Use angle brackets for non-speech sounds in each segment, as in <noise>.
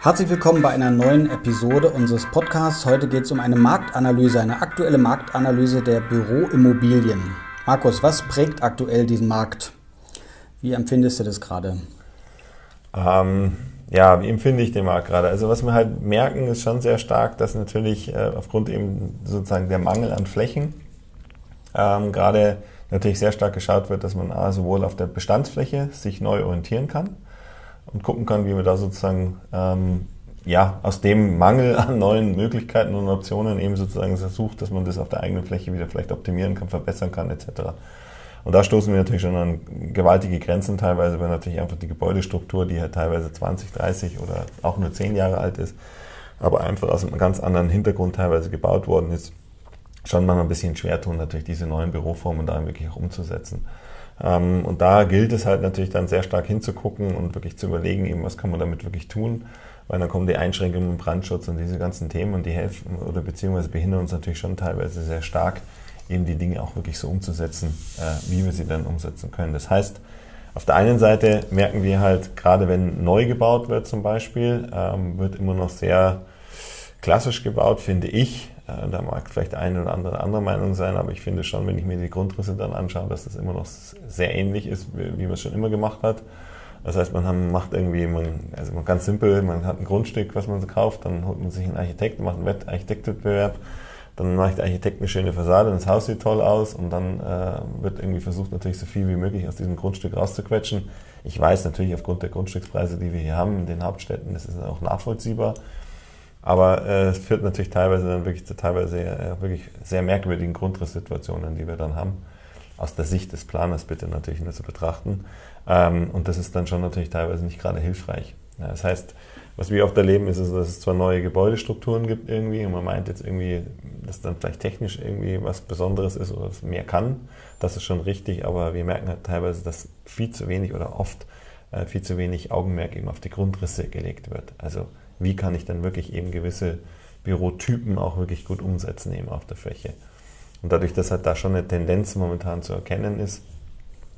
Herzlich willkommen bei einer neuen Episode unseres Podcasts. Heute geht es um eine Marktanalyse, eine aktuelle Marktanalyse der Büroimmobilien. Markus, was prägt aktuell diesen Markt? Wie empfindest du das gerade? Ähm, ja, wie empfinde ich den Markt gerade? Also was wir halt merken, ist schon sehr stark, dass natürlich äh, aufgrund eben sozusagen der Mangel an Flächen ähm, gerade natürlich sehr stark geschaut wird, dass man A, sowohl auf der Bestandsfläche sich neu orientieren kann und gucken kann, wie man da sozusagen ähm, ja, aus dem Mangel an neuen Möglichkeiten und Optionen eben sozusagen versucht, dass man das auf der eigenen Fläche wieder vielleicht optimieren kann, verbessern kann, etc. Und da stoßen wir natürlich schon an gewaltige Grenzen teilweise, weil natürlich einfach die Gebäudestruktur, die halt teilweise 20, 30 oder auch nur 10 Jahre alt ist, aber einfach aus einem ganz anderen Hintergrund teilweise gebaut worden ist, schon mal ein bisschen schwer tun, natürlich diese neuen Büroformen da wirklich auch umzusetzen. Ähm, und da gilt es halt natürlich dann sehr stark hinzugucken und wirklich zu überlegen, eben, was kann man damit wirklich tun, weil dann kommen die Einschränkungen im Brandschutz und diese ganzen Themen und die helfen oder beziehungsweise behindern uns natürlich schon teilweise sehr stark, eben die Dinge auch wirklich so umzusetzen, äh, wie wir sie dann umsetzen können. Das heißt, auf der einen Seite merken wir halt, gerade wenn neu gebaut wird zum Beispiel, ähm, wird immer noch sehr klassisch gebaut, finde ich. Äh, da mag vielleicht eine oder andere andere Meinung sein, aber ich finde schon, wenn ich mir die Grundrisse dann anschaue, dass das immer noch sehr ähnlich ist, wie, man es schon immer gemacht hat. Das heißt, man macht irgendwie, man, also ganz simpel, man hat ein Grundstück, was man so kauft, dann holt man sich einen Architekten, macht einen Architektwettbewerb, dann macht der Architekt eine schöne Fassade, das Haus sieht toll aus und dann äh, wird irgendwie versucht, natürlich so viel wie möglich aus diesem Grundstück rauszuquetschen. Ich weiß natürlich aufgrund der Grundstückspreise, die wir hier haben in den Hauptstädten, das ist auch nachvollziehbar. Aber äh, es führt natürlich teilweise dann wirklich zu teilweise äh, wirklich sehr merkwürdigen Grundrisssituationen, die wir dann haben. Aus der Sicht des Planers bitte natürlich nur zu betrachten. Ähm, und das ist dann schon natürlich teilweise nicht gerade hilfreich. Ja, das heißt, was wir oft erleben, ist, dass es zwar neue Gebäudestrukturen gibt irgendwie und man meint jetzt irgendwie, dass dann vielleicht technisch irgendwie was Besonderes ist oder es mehr kann. Das ist schon richtig, aber wir merken halt teilweise, dass viel zu wenig oder oft äh, viel zu wenig Augenmerk eben auf die Grundrisse gelegt wird. Also wie kann ich dann wirklich eben gewisse Bürotypen auch wirklich gut umsetzen eben auf der Fläche. Und dadurch, dass halt da schon eine Tendenz momentan zu erkennen ist,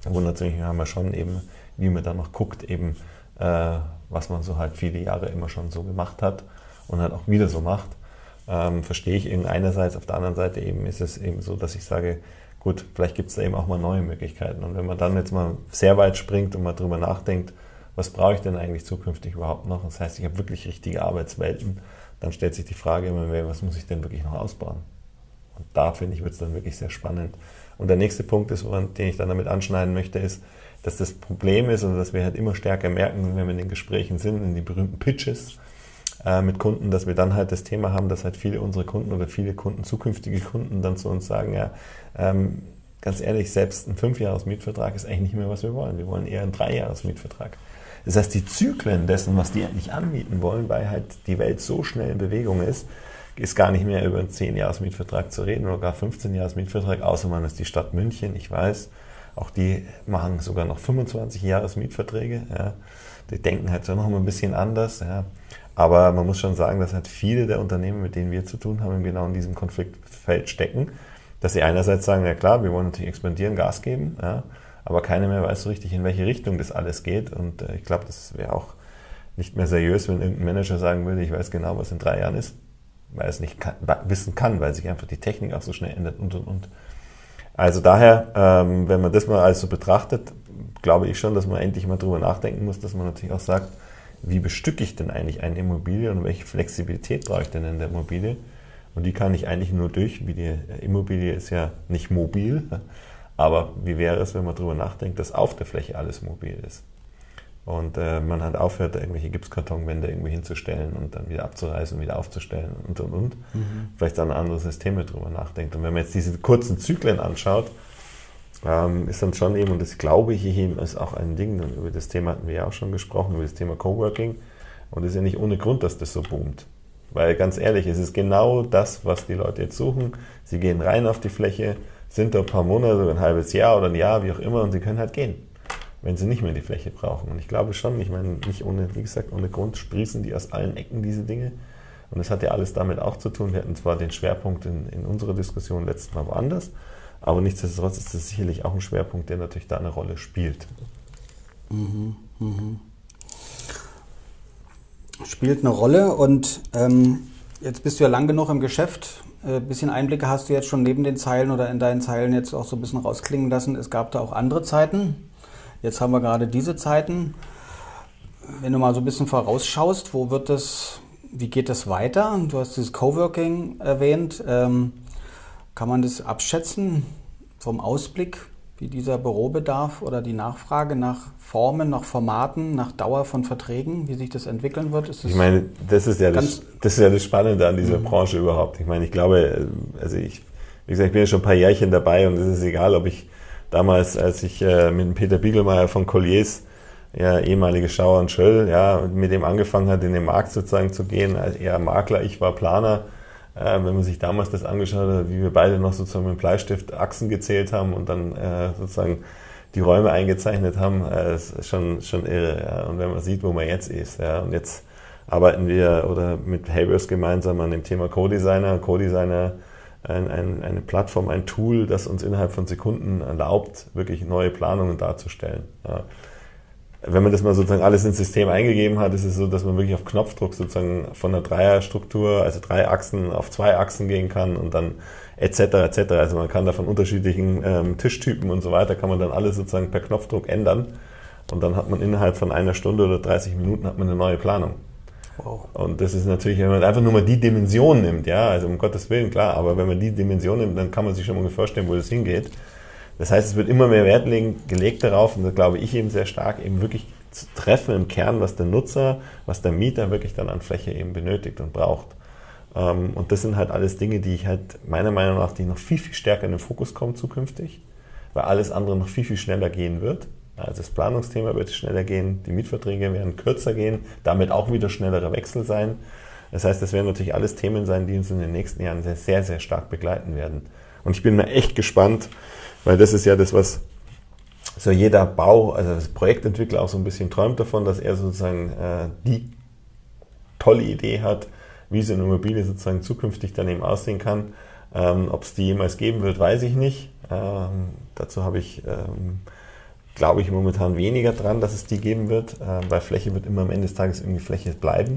wundert mich, haben wir schon eben, wie man da noch guckt, eben, äh, was man so halt viele Jahre immer schon so gemacht hat und halt auch wieder so macht, ähm, verstehe ich eben einerseits, auf der anderen Seite eben ist es eben so, dass ich sage, gut, vielleicht gibt es da eben auch mal neue Möglichkeiten. Und wenn man dann jetzt mal sehr weit springt und mal drüber nachdenkt, was brauche ich denn eigentlich zukünftig überhaupt noch? Das heißt, ich habe wirklich richtige Arbeitswelten. Dann stellt sich die Frage immer mehr, was muss ich denn wirklich noch ausbauen? Und da finde ich, wird es dann wirklich sehr spannend. Und der nächste Punkt ist, den ich dann damit anschneiden möchte, ist, dass das Problem ist und dass wir halt immer stärker merken, wenn wir in den Gesprächen sind, in den berühmten Pitches äh, mit Kunden, dass wir dann halt das Thema haben, dass halt viele unserer Kunden oder viele Kunden, zukünftige Kunden dann zu uns sagen, ja, ähm, ganz ehrlich, selbst ein Fünfjahres-Mietvertrag ist eigentlich nicht mehr, was wir wollen. Wir wollen eher einen Dreijahres-Mietvertrag. Das heißt, die Zyklen dessen, was die eigentlich anmieten wollen, weil halt die Welt so schnell in Bewegung ist, ist gar nicht mehr über einen 10-Jahres-Mietvertrag zu reden oder gar 15-Jahres-Mietvertrag, außer man ist die Stadt München, ich weiß. Auch die machen sogar noch 25-Jahres-Mietverträge. Ja. Die denken halt so noch ein bisschen anders. Ja. Aber man muss schon sagen, dass halt viele der Unternehmen, mit denen wir zu tun haben, genau in diesem Konfliktfeld stecken. Dass sie einerseits sagen, ja klar, wir wollen natürlich expandieren, Gas geben. Ja aber keiner mehr weiß so richtig, in welche Richtung das alles geht. Und äh, ich glaube, das wäre auch nicht mehr seriös, wenn irgendein Manager sagen würde, ich weiß genau, was in drei Jahren ist, weil es nicht kann, wissen kann, weil sich einfach die Technik auch so schnell ändert und und und. Also daher, ähm, wenn man das mal alles so betrachtet, glaube ich schon, dass man endlich mal drüber nachdenken muss, dass man natürlich auch sagt, wie bestücke ich denn eigentlich eine Immobilie und welche Flexibilität brauche ich denn in der Immobilie? Und die kann ich eigentlich nur durch, wie die Immobilie ist ja nicht mobil, aber wie wäre es, wenn man darüber nachdenkt, dass auf der Fläche alles mobil ist? Und äh, man halt aufhört, irgendwelche Gipskartonwände irgendwie hinzustellen und dann wieder abzureißen, wieder aufzustellen und und und. Mhm. Vielleicht dann andere Systeme drüber nachdenkt. Und wenn man jetzt diese kurzen Zyklen anschaut, ähm, ist dann schon eben, und das glaube ich eben, ist auch ein Ding, über das Thema hatten wir ja auch schon gesprochen, über das Thema Coworking. Und es ist ja nicht ohne Grund, dass das so boomt. Weil ganz ehrlich, es ist genau das, was die Leute jetzt suchen. Sie gehen rein auf die Fläche, sind da ein paar Monate oder ein halbes Jahr oder ein Jahr, wie auch immer, und sie können halt gehen, wenn sie nicht mehr die Fläche brauchen. Und ich glaube schon, ich meine, nicht ohne, wie gesagt, ohne Grund sprießen die aus allen Ecken diese Dinge. Und das hat ja alles damit auch zu tun. Wir hatten zwar den Schwerpunkt in, in unserer Diskussion letztes Mal woanders, aber nichtsdestotrotz ist das sicherlich auch ein Schwerpunkt, der natürlich da eine Rolle spielt. Mhm, mhm. spielt eine Rolle und ähm, jetzt bist du ja lang genug im Geschäft. Ein äh, bisschen Einblicke hast du jetzt schon neben den Zeilen oder in deinen Zeilen jetzt auch so ein bisschen rausklingen lassen. Es gab da auch andere Zeiten. Jetzt haben wir gerade diese Zeiten. Wenn du mal so ein bisschen vorausschaust, wo wird das, wie geht das weiter? Du hast dieses Coworking erwähnt. Ähm, kann man das abschätzen vom Ausblick, wie dieser Bürobedarf oder die Nachfrage nach Formen, nach Formaten, nach Dauer von Verträgen, wie sich das entwickeln wird? ich meine, das ist, ja das, das ist ja das Spannende an dieser mhm. Branche überhaupt. Ich meine, ich glaube, also ich, wie gesagt, ich bin ja schon ein paar Jährchen dabei und es ist egal, ob ich damals, als ich äh, mit Peter Biegelmeier von Colliers, ja, ehemalige Schauer und Schöll, ja, mit dem angefangen hat, in den Markt sozusagen zu gehen, er Makler, ich war Planer, wenn man sich damals das angeschaut hat, wie wir beide noch sozusagen mit dem Bleistift Achsen gezählt haben und dann äh, sozusagen die Räume eingezeichnet haben, äh, ist schon, schon irre. Ja. Und wenn man sieht, wo man jetzt ist, ja, und jetzt arbeiten wir oder mit Habers gemeinsam an dem Thema Co-Designer. Co-Designer ein, ein, eine Plattform, ein Tool, das uns innerhalb von Sekunden erlaubt, wirklich neue Planungen darzustellen. Ja wenn man das mal sozusagen alles ins System eingegeben hat, ist es so, dass man wirklich auf Knopfdruck sozusagen von einer Dreierstruktur, also drei Achsen auf zwei Achsen gehen kann und dann etc. etc. Also man kann da von unterschiedlichen ähm, Tischtypen und so weiter, kann man dann alles sozusagen per Knopfdruck ändern und dann hat man innerhalb von einer Stunde oder 30 Minuten hat man eine neue Planung. Wow. Und das ist natürlich, wenn man einfach nur mal die Dimension nimmt, ja, also um Gottes Willen, klar, aber wenn man die Dimension nimmt, dann kann man sich schon mal vorstellen, wo das hingeht. Das heißt, es wird immer mehr Wert gelegt darauf, und da glaube ich eben sehr stark, eben wirklich zu treffen im Kern, was der Nutzer, was der Mieter wirklich dann an Fläche eben benötigt und braucht. Ähm, und das sind halt alles Dinge, die ich halt meiner Meinung nach, die noch viel, viel stärker in den Fokus kommen zukünftig, weil alles andere noch viel, viel schneller gehen wird. Also das Planungsthema wird schneller gehen, die Mietverträge werden kürzer gehen, damit auch wieder schnellere Wechsel sein. Das heißt, das werden natürlich alles Themen sein, die uns in den nächsten Jahren sehr, sehr, sehr stark begleiten werden. Und ich bin mir echt gespannt, weil das ist ja das, was so jeder Bau, also das Projektentwickler auch so ein bisschen träumt davon, dass er sozusagen äh, die tolle Idee hat, wie so eine Immobilie sozusagen zukünftig dann eben aussehen kann. Ähm, Ob es die jemals geben wird, weiß ich nicht. Ähm, dazu habe ich, ähm, glaube ich, momentan weniger dran, dass es die geben wird, äh, weil Fläche wird immer am Ende des Tages irgendwie Fläche bleiben.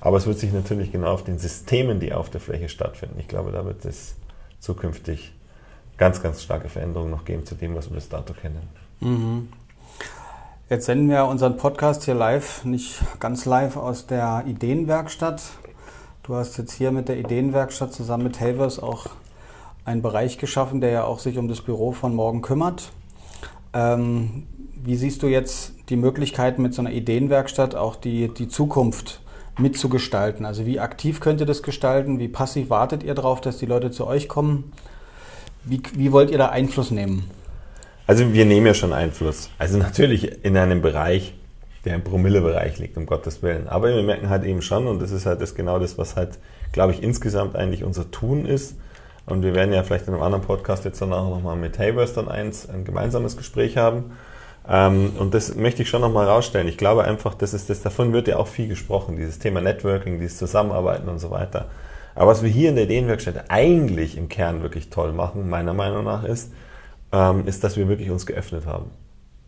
Aber es wird sich natürlich genau auf den Systemen, die auf der Fläche stattfinden. Ich glaube, da wird es zukünftig ganz, ganz starke Veränderungen noch geben zu dem, was wir bis dato kennen. Mhm. Jetzt senden wir unseren Podcast hier live, nicht ganz live aus der Ideenwerkstatt. Du hast jetzt hier mit der Ideenwerkstatt zusammen mit Havers auch einen Bereich geschaffen, der ja auch sich um das Büro von morgen kümmert. Ähm, wie siehst du jetzt die Möglichkeiten mit so einer Ideenwerkstatt auch die, die Zukunft mitzugestalten? Also wie aktiv könnt ihr das gestalten? Wie passiv wartet ihr darauf, dass die Leute zu euch kommen? Wie, wie wollt ihr da Einfluss nehmen? Also wir nehmen ja schon Einfluss. Also natürlich in einem Bereich, der im Promillebereich liegt, um Gottes Willen. Aber wir merken halt eben schon, und das ist halt das genau das, was halt, glaube ich, insgesamt eigentlich unser Tun ist. Und wir werden ja vielleicht in einem anderen Podcast jetzt danach nochmal mit Havers dann eins, ein gemeinsames Gespräch haben. Ähm, und das möchte ich schon nochmal rausstellen. Ich glaube einfach, das ist das, davon wird ja auch viel gesprochen, dieses Thema Networking, dieses Zusammenarbeiten und so weiter. Aber was wir hier in der Ideenwerkstatt eigentlich im Kern wirklich toll machen, meiner Meinung nach, ist, ähm, ist, dass wir wirklich uns geöffnet haben.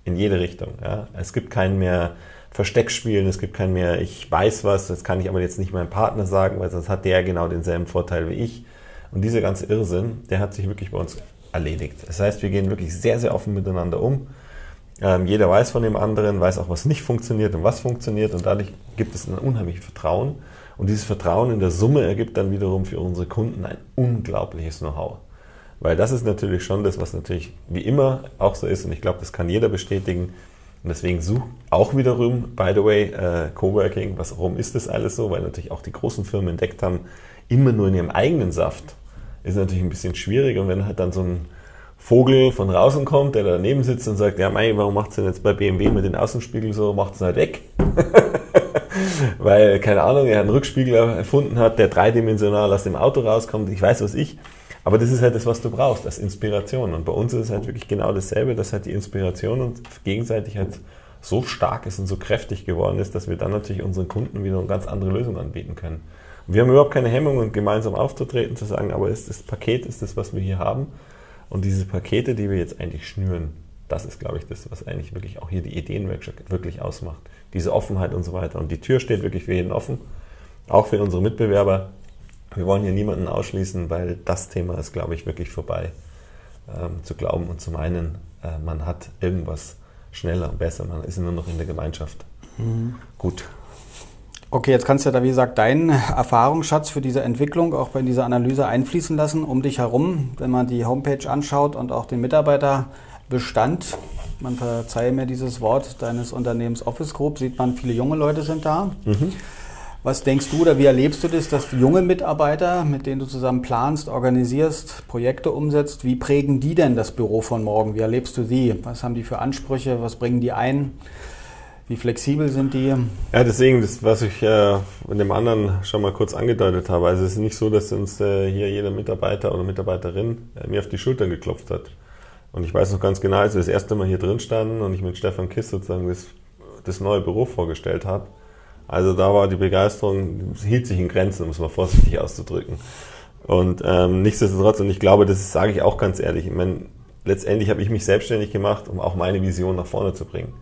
In jede Richtung. Ja. Es gibt keinen mehr Versteckspielen, es gibt keinen mehr, ich weiß was, das kann ich aber jetzt nicht meinem Partner sagen, weil sonst hat der genau denselben Vorteil wie ich. Und dieser ganze Irrsinn, der hat sich wirklich bei uns erledigt. Das heißt, wir gehen wirklich sehr, sehr offen miteinander um. Ähm, jeder weiß von dem anderen, weiß auch, was nicht funktioniert und was funktioniert und dadurch gibt es ein unheimliches Vertrauen. Und dieses Vertrauen in der Summe ergibt dann wiederum für unsere Kunden ein unglaubliches Know-how. Weil das ist natürlich schon das, was natürlich wie immer auch so ist und ich glaube, das kann jeder bestätigen. Und deswegen such auch wiederum, by the way, äh, Coworking, was, warum ist das alles so? Weil natürlich auch die großen Firmen entdeckt haben, immer nur in ihrem eigenen Saft ist natürlich ein bisschen schwierig. Und wenn halt dann so ein Vogel von draußen kommt, der daneben sitzt und sagt, ja, mei, warum macht es denn jetzt bei BMW mit den Außenspiegeln so, macht es halt weg. <laughs> weil, keine Ahnung, er einen Rückspiegel erfunden hat, der dreidimensional aus dem Auto rauskommt, ich weiß was ich. Aber das ist halt das, was du brauchst, als Inspiration. Und bei uns ist es halt wirklich genau dasselbe, dass halt die Inspiration und gegenseitig halt so stark ist und so kräftig geworden ist, dass wir dann natürlich unseren Kunden wieder eine ganz andere Lösung anbieten können. Und wir haben überhaupt keine Hemmungen, gemeinsam aufzutreten, zu sagen, aber ist das Paket ist das, was wir hier haben. Und diese Pakete, die wir jetzt eigentlich schnüren, das ist, glaube ich, das, was eigentlich wirklich auch hier die Ideenwerkstatt wirklich ausmacht. Diese Offenheit und so weiter. Und die Tür steht wirklich für jeden offen, auch für unsere Mitbewerber. Wir wollen hier niemanden ausschließen, weil das Thema ist, glaube ich, wirklich vorbei. Ähm, zu glauben und zu meinen, äh, man hat irgendwas schneller und besser, man ist nur noch in der Gemeinschaft. Mhm. Gut. Okay, jetzt kannst du ja da, wie gesagt, deinen Erfahrungsschatz für diese Entwicklung auch bei dieser Analyse einfließen lassen, um dich herum, wenn man die Homepage anschaut und auch den Mitarbeiterbestand. Man verzeihe mir dieses Wort deines Unternehmens Office Group, sieht man, viele junge Leute sind da. Mhm. Was denkst du oder wie erlebst du das, dass junge Mitarbeiter, mit denen du zusammen planst, organisierst, Projekte umsetzt, wie prägen die denn das Büro von morgen? Wie erlebst du sie? Was haben die für Ansprüche? Was bringen die ein? Wie flexibel sind die? Ja, deswegen, das, was ich äh, in dem anderen schon mal kurz angedeutet habe. Also es ist nicht so, dass uns äh, hier jeder Mitarbeiter oder Mitarbeiterin äh, mir auf die Schultern geklopft hat. Und ich weiß noch ganz genau, als wir das erste Mal hier drin standen und ich mit Stefan Kiss sozusagen das, das neue Büro vorgestellt habe. Also da war die Begeisterung, hielt sich in Grenzen, um es mal vorsichtig auszudrücken. Und ähm, nichtsdestotrotz, und ich glaube, das sage ich auch ganz ehrlich, ich meine, letztendlich habe ich mich selbstständig gemacht, um auch meine Vision nach vorne zu bringen.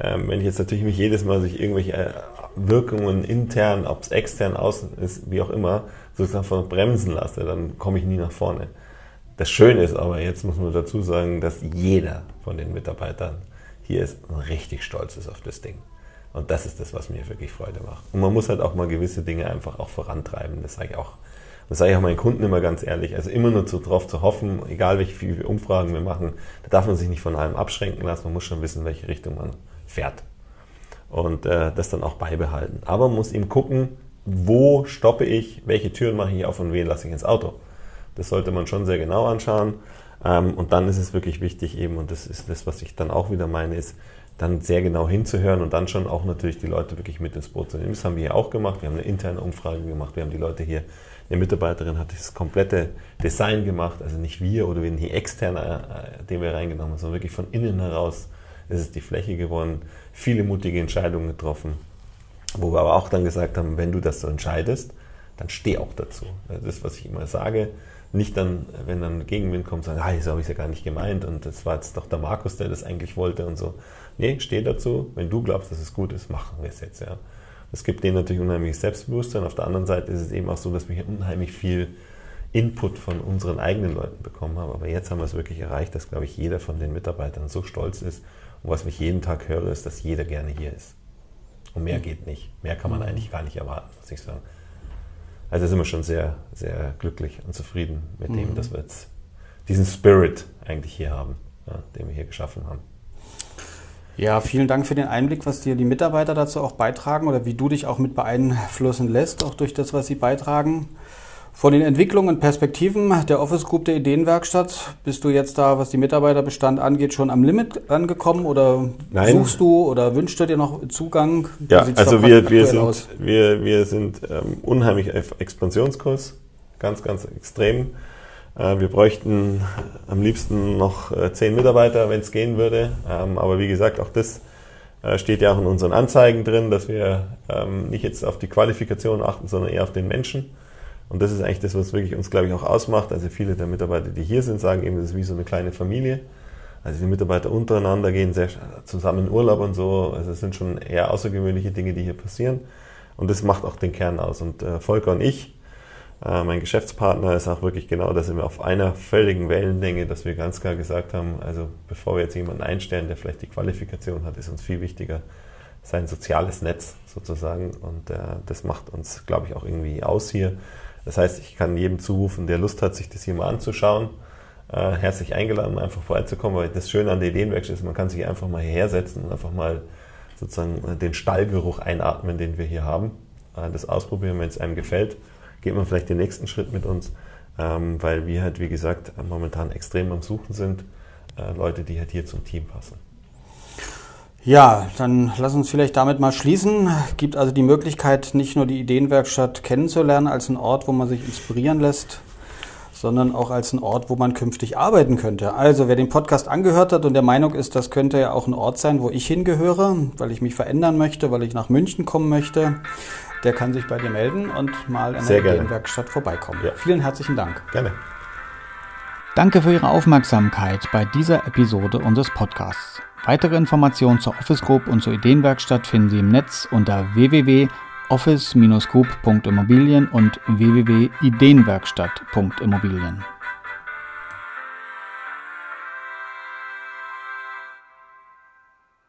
Ähm, wenn ich jetzt natürlich mich jedes Mal durch irgendwelche äh, Wirkungen intern, ob es extern, außen ist, wie auch immer, sozusagen von bremsen lasse, dann komme ich nie nach vorne. Das Schöne ist aber, jetzt muss man dazu sagen, dass jeder von den Mitarbeitern hier ist und richtig stolz ist auf das Ding. Und das ist das, was mir wirklich Freude macht. Und man muss halt auch mal gewisse Dinge einfach auch vorantreiben. Das sage ich auch, das sage ich auch meinen Kunden immer ganz ehrlich. Also immer nur darauf zu hoffen, egal welche viele Umfragen wir machen, da darf man sich nicht von allem abschränken lassen. Man muss schon wissen, welche Richtung man fährt. Und äh, das dann auch beibehalten. Aber man muss eben gucken, wo stoppe ich, welche Türen mache ich auf und wen lasse ich ins Auto. Das sollte man schon sehr genau anschauen. Ähm, und dann ist es wirklich wichtig eben, und das ist das, was ich dann auch wieder meine, ist, dann sehr genau hinzuhören und dann schon auch natürlich die Leute wirklich mit ins Boot zu nehmen. Das haben wir hier auch gemacht. Wir haben eine interne Umfrage gemacht. Wir haben die Leute hier, eine Mitarbeiterin hat das komplette Design gemacht, also nicht wir oder wir die externe, äh, den wir reingenommen haben, sondern wirklich von innen heraus es ist die Fläche geworden, viele mutige Entscheidungen getroffen, wo wir aber auch dann gesagt haben, wenn du das so entscheidest, dann steh auch dazu. Das, was ich immer sage, nicht dann, wenn dann Gegenwind kommt, sagen, ah, so habe ich es ja gar nicht gemeint und das war jetzt doch der Markus, der das eigentlich wollte und so. Nee, steh dazu. Wenn du glaubst, dass es gut ist, machen wir es jetzt, ja. Es gibt denen natürlich unheimliches Selbstbewusstsein. Auf der anderen Seite ist es eben auch so, dass wir hier unheimlich viel Input von unseren eigenen Leuten bekommen haben. Aber jetzt haben wir es wirklich erreicht, dass, glaube ich, jeder von den Mitarbeitern so stolz ist und was ich jeden Tag höre, ist, dass jeder gerne hier ist. Und mehr geht nicht. Mehr kann man eigentlich gar nicht erwarten, muss ich sagen. Also sind wir schon sehr, sehr glücklich und zufrieden mit dem, mhm. dass wir jetzt diesen Spirit eigentlich hier haben, ja, den wir hier geschaffen haben. Ja, vielen Dank für den Einblick, was dir die Mitarbeiter dazu auch beitragen oder wie du dich auch mit beeinflussen lässt, auch durch das, was sie beitragen. Von den Entwicklungen und Perspektiven der Office Group der Ideenwerkstatt, bist du jetzt da, was die Mitarbeiterbestand angeht, schon am Limit angekommen oder Nein. suchst du oder wünschst du dir noch Zugang? Ja, also wir, wir, sind, wir, wir sind ähm, unheimlich auf Expansionskurs, ganz, ganz extrem. Äh, wir bräuchten am liebsten noch äh, zehn Mitarbeiter, wenn es gehen würde. Ähm, aber wie gesagt, auch das äh, steht ja auch in unseren Anzeigen drin, dass wir ähm, nicht jetzt auf die Qualifikation achten, sondern eher auf den Menschen. Und das ist eigentlich das, was wirklich uns, glaube ich, auch ausmacht. Also viele der Mitarbeiter, die hier sind, sagen eben, das ist wie so eine kleine Familie. Also die Mitarbeiter untereinander gehen sehr zusammen in Urlaub und so. Also es sind schon eher außergewöhnliche Dinge, die hier passieren. Und das macht auch den Kern aus. Und äh, Volker und ich, äh, mein Geschäftspartner, ist auch wirklich genau, da sind wir auf einer völligen Wellenlänge, dass wir ganz klar gesagt haben, also bevor wir jetzt jemanden einstellen, der vielleicht die Qualifikation hat, ist uns viel wichtiger sein soziales Netz sozusagen. Und äh, das macht uns, glaube ich, auch irgendwie aus hier. Das heißt, ich kann jedem zurufen, der Lust hat, sich das hier mal anzuschauen, äh, herzlich eingeladen, einfach vorbeizukommen, weil das Schöne an der Ideenwerkstatt ist, man kann sich einfach mal hierher setzen und einfach mal sozusagen den Stallgeruch einatmen, den wir hier haben. Äh, das ausprobieren, wenn es einem gefällt, geht man vielleicht den nächsten Schritt mit uns, ähm, weil wir halt, wie gesagt, momentan extrem am Suchen sind, äh, Leute, die halt hier zum Team passen. Ja, dann lass uns vielleicht damit mal schließen. Gibt also die Möglichkeit, nicht nur die Ideenwerkstatt kennenzulernen als einen Ort, wo man sich inspirieren lässt, sondern auch als einen Ort, wo man künftig arbeiten könnte. Also wer den Podcast angehört hat und der Meinung ist, das könnte ja auch ein Ort sein, wo ich hingehöre, weil ich mich verändern möchte, weil ich nach München kommen möchte, der kann sich bei dir melden und mal in der Ideenwerkstatt vorbeikommen. Ja. Vielen herzlichen Dank. Gerne. Danke für Ihre Aufmerksamkeit bei dieser Episode unseres Podcasts. Weitere Informationen zur Office Group und zur Ideenwerkstatt finden Sie im Netz unter www.office-group.immobilien und www.ideenwerkstatt.immobilien.